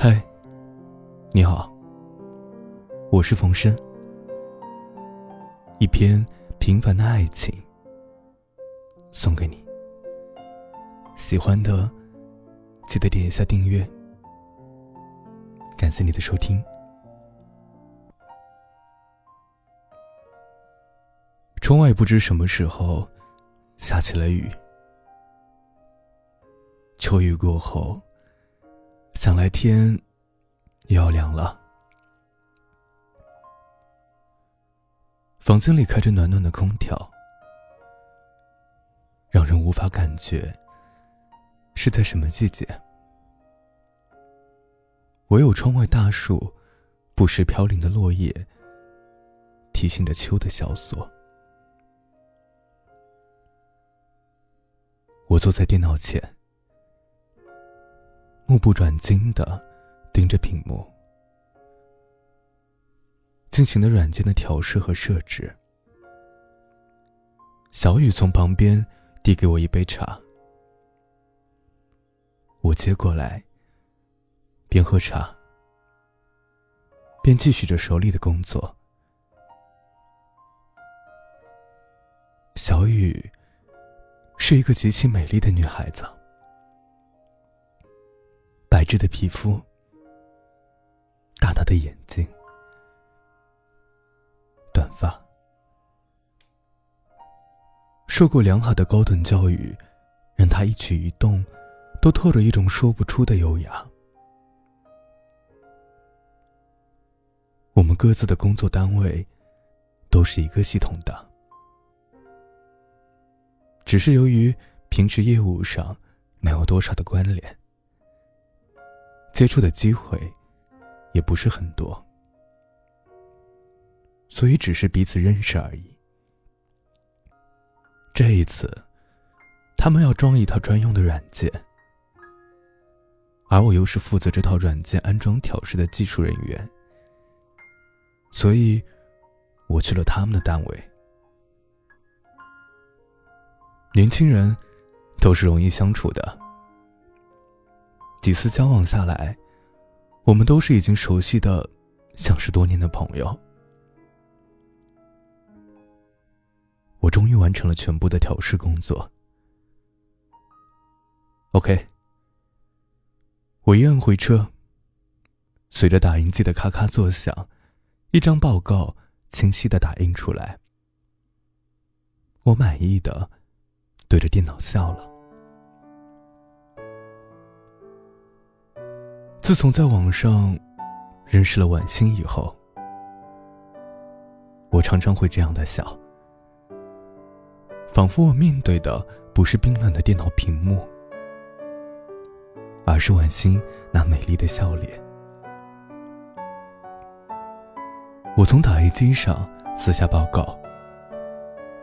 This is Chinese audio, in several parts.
嗨，你好，我是冯生。一篇平凡的爱情，送给你。喜欢的，记得点一下订阅。感谢你的收听。窗外不知什么时候下起了雨。秋雨过后，想来天又要凉了。房间里开着暖暖的空调，让人无法感觉是在什么季节。唯有窗外大树不时飘零的落叶，提醒着秋的萧索。我坐在电脑前。目不转睛的盯着屏幕，进行了软件的调试和设置。小雨从旁边递给我一杯茶，我接过来，边喝茶，边继续着手里的工作。小雨是一个极其美丽的女孩子。白质的皮肤，大大的眼睛，短发，受过良好的高等教育，让他一举一动都透着一种说不出的优雅。我们各自的工作单位都是一个系统的，只是由于平时业务上没有多少的关联。接触的机会也不是很多，所以只是彼此认识而已。这一次，他们要装一套专用的软件，而我又是负责这套软件安装调试的技术人员，所以，我去了他们的单位。年轻人都是容易相处的。几次交往下来，我们都是已经熟悉的，像是多年的朋友。我终于完成了全部的调试工作。OK，我一摁回车，随着打印机的咔咔作响，一张报告清晰的打印出来。我满意的对着电脑笑了。自从在网上认识了婉欣以后，我常常会这样的笑，仿佛我面对的不是冰冷的电脑屏幕，而是婉欣那美丽的笑脸。我从打印机上撕下报告，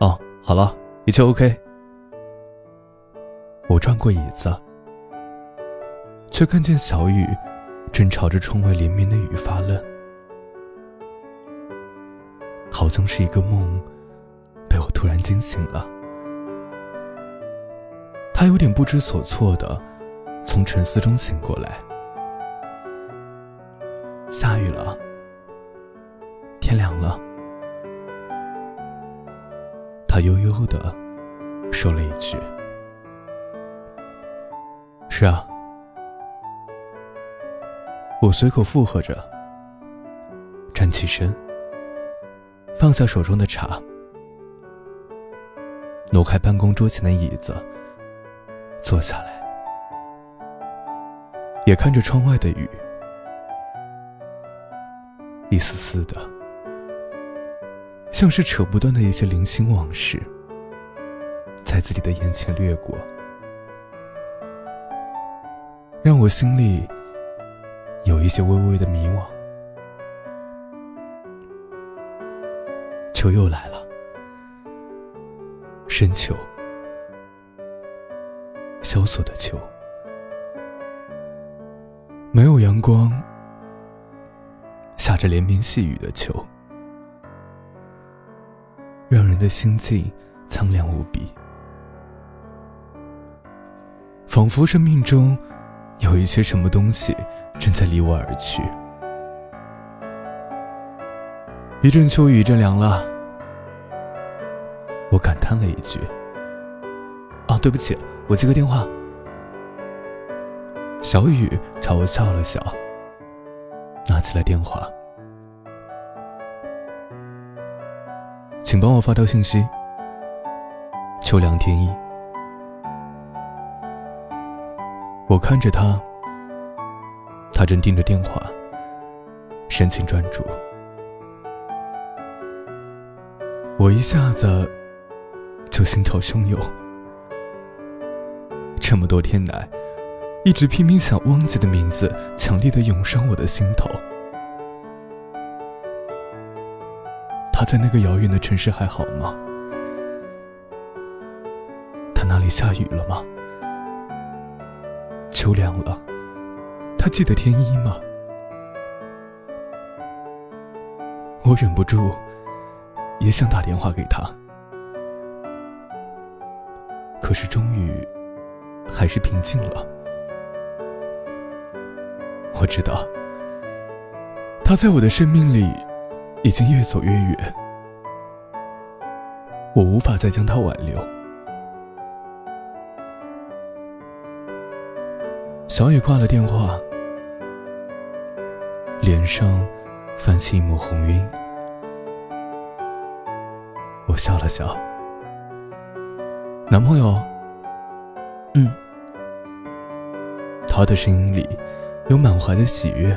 哦，好了，一切 OK。我转过椅子，却看见小雨。正朝着窗外连绵的雨发愣，好像是一个梦，被我突然惊醒了。他有点不知所措的从沉思中醒过来。下雨了，天凉了。他悠悠的说了一句：“是啊。”我随口附和着，站起身，放下手中的茶，挪开办公桌前的椅子，坐下来，也看着窗外的雨，一丝丝的，像是扯不断的一些零星往事，在自己的眼前掠过，让我心里。有一些微微的迷惘。秋又来了，深秋，萧索的秋，没有阳光，下着连绵细雨的秋，让人的心境苍凉无比，仿佛生命中有一些什么东西。正在离我而去。一阵秋雨一阵凉了，我感叹了一句：“哦，对不起，我接个电话。”小雨朝我笑了笑，拿起了电话：“请帮我发条信息。”秋凉天意。我看着他，他正盯着电话，神情专注。我一下子就心潮汹涌。这么多天来，一直拼命想忘记的名字，强烈的涌上我的心头。他在那个遥远的城市还好吗？他那里下雨了吗？秋凉了，他记得天一吗？我忍不住也想打电话给他，可是终于还是平静了。我知道，他在我的生命里已经越走越远，我无法再将他挽留。小雨挂了电话，脸上泛起一抹红晕。我笑了笑，男朋友，嗯，他的声音里有满怀的喜悦。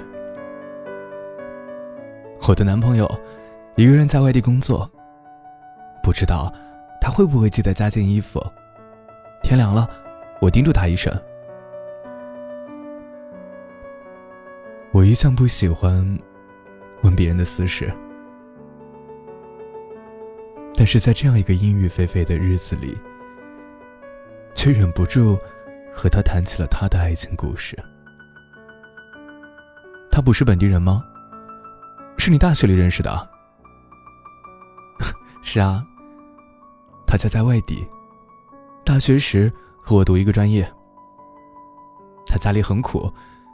我的男朋友一个人在外地工作，不知道他会不会记得加件衣服。天凉了，我叮嘱他一声。我一向不喜欢问别人的私事，但是在这样一个阴雨霏霏的日子里，却忍不住和他谈起了他的爱情故事。他不是本地人吗？是你大学里认识的？是啊，他家在外地，大学时和我读一个专业。他家里很苦，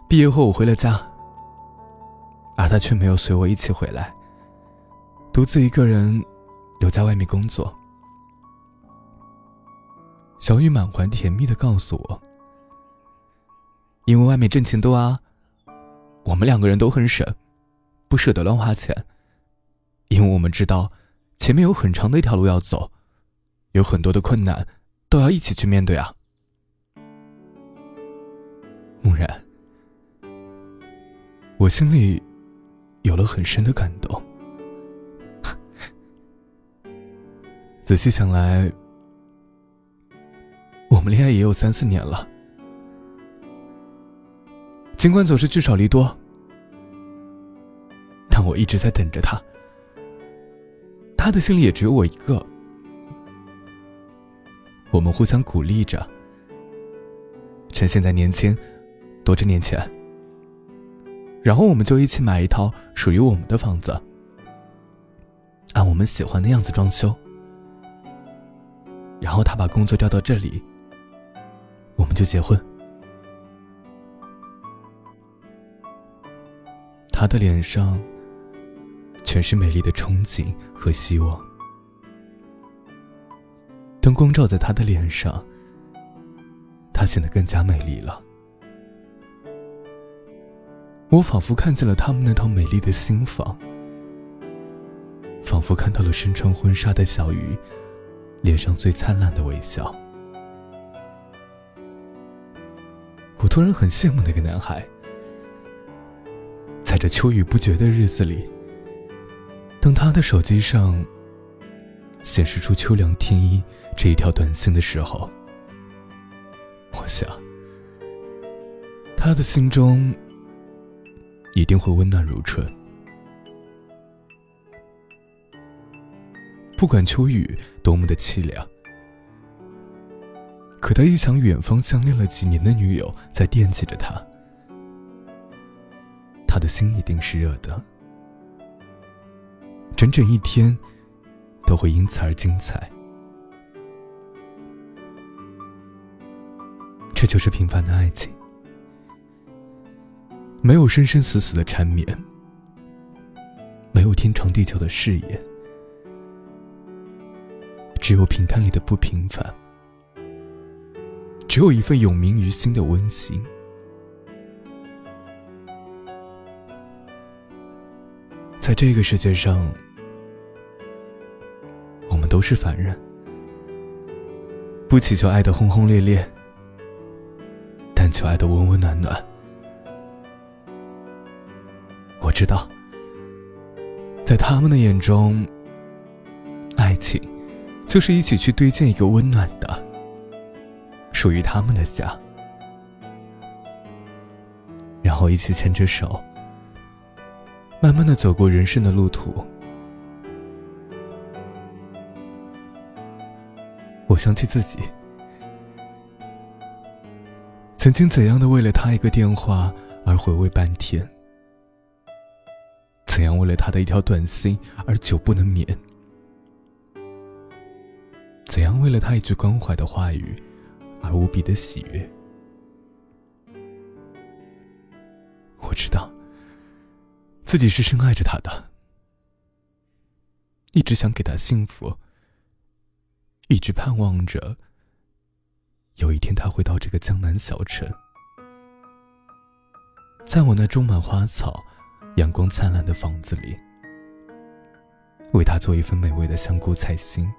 毕业后我回了家。而他却没有随我一起回来，独自一个人留在外面工作。小雨满怀甜蜜的告诉我：“因为外面挣钱多啊，我们两个人都很省，不舍得乱花钱。因为我们知道前面有很长的一条路要走，有很多的困难都要一起去面对啊。”木然，我心里。有了很深的感动。仔细想来，我们恋爱也有三四年了。尽管总是聚少离多，但我一直在等着他。他的心里也只有我一个。我们互相鼓励着，趁现在年轻，多挣点钱。然后我们就一起买一套属于我们的房子，按我们喜欢的样子装修。然后他把工作调到这里，我们就结婚。他的脸上全是美丽的憧憬和希望，灯光照在他的脸上，他显得更加美丽了。我仿佛看见了他们那套美丽的新房，仿佛看到了身穿婚纱的小雨脸上最灿烂的微笑。我突然很羡慕那个男孩，在这秋雨不绝的日子里，当他的手机上显示出“秋凉天衣”这一条短信的时候，我想，他的心中。一定会温暖如春。不管秋雨多么的凄凉，可他一想远方相恋了几年的女友在惦记着他，他的心一定是热的。整整一天都会因此而精彩。这就是平凡的爱情。没有生生死死的缠绵，没有天长地久的誓言，只有平淡里的不平凡，只有一份永铭于心的温馨。在这个世界上，我们都是凡人，不祈求爱的轰轰烈烈，但求爱的温温暖暖。我知道，在他们的眼中，爱情就是一起去堆建一个温暖的、属于他们的家，然后一起牵着手。慢慢的走过人生的路途，我想起自己曾经怎样的为了他一个电话而回味半天，怎样为了他的一条短信而久不能眠，怎样为了他一句关怀的话语而无比的喜悦。我知道。自己是深爱着他的，一直想给他幸福，一直盼望着有一天他会到这个江南小城，在我那种满花草、阳光灿烂的房子里，为他做一份美味的香菇菜心。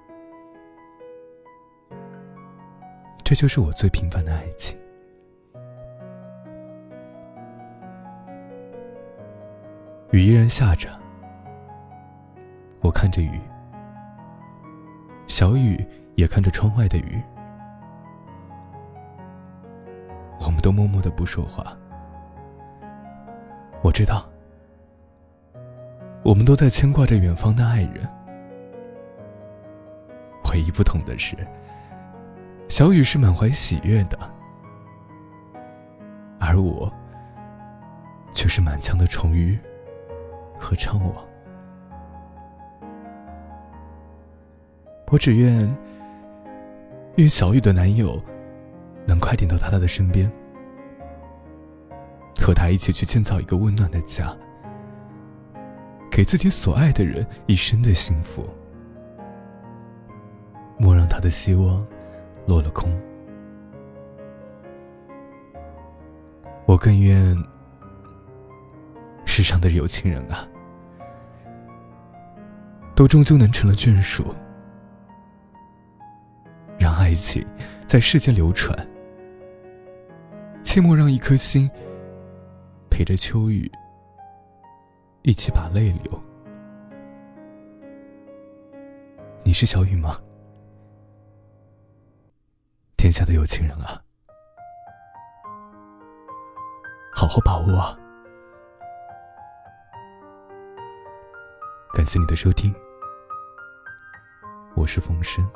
这就是我最平凡的爱情。雨依然下着，我看着雨，小雨也看着窗外的雨，我们都默默的不说话。我知道，我们都在牵挂着远方的爱人，唯一不同的是，小雨是满怀喜悦的，而我却是满腔的愁郁。和怅惘，我只愿愿小雨的男友能快点到他的身边，和他一起去建造一个温暖的家，给自己所爱的人一生的幸福。莫让他的希望落了空。我更愿世上的有情人啊。都终究能成了眷属，让爱情在世间流传。切莫让一颗心陪着秋雨一起把泪流。你是小雨吗？天下的有情人啊，好好把握啊。感谢你的收听。我是风声。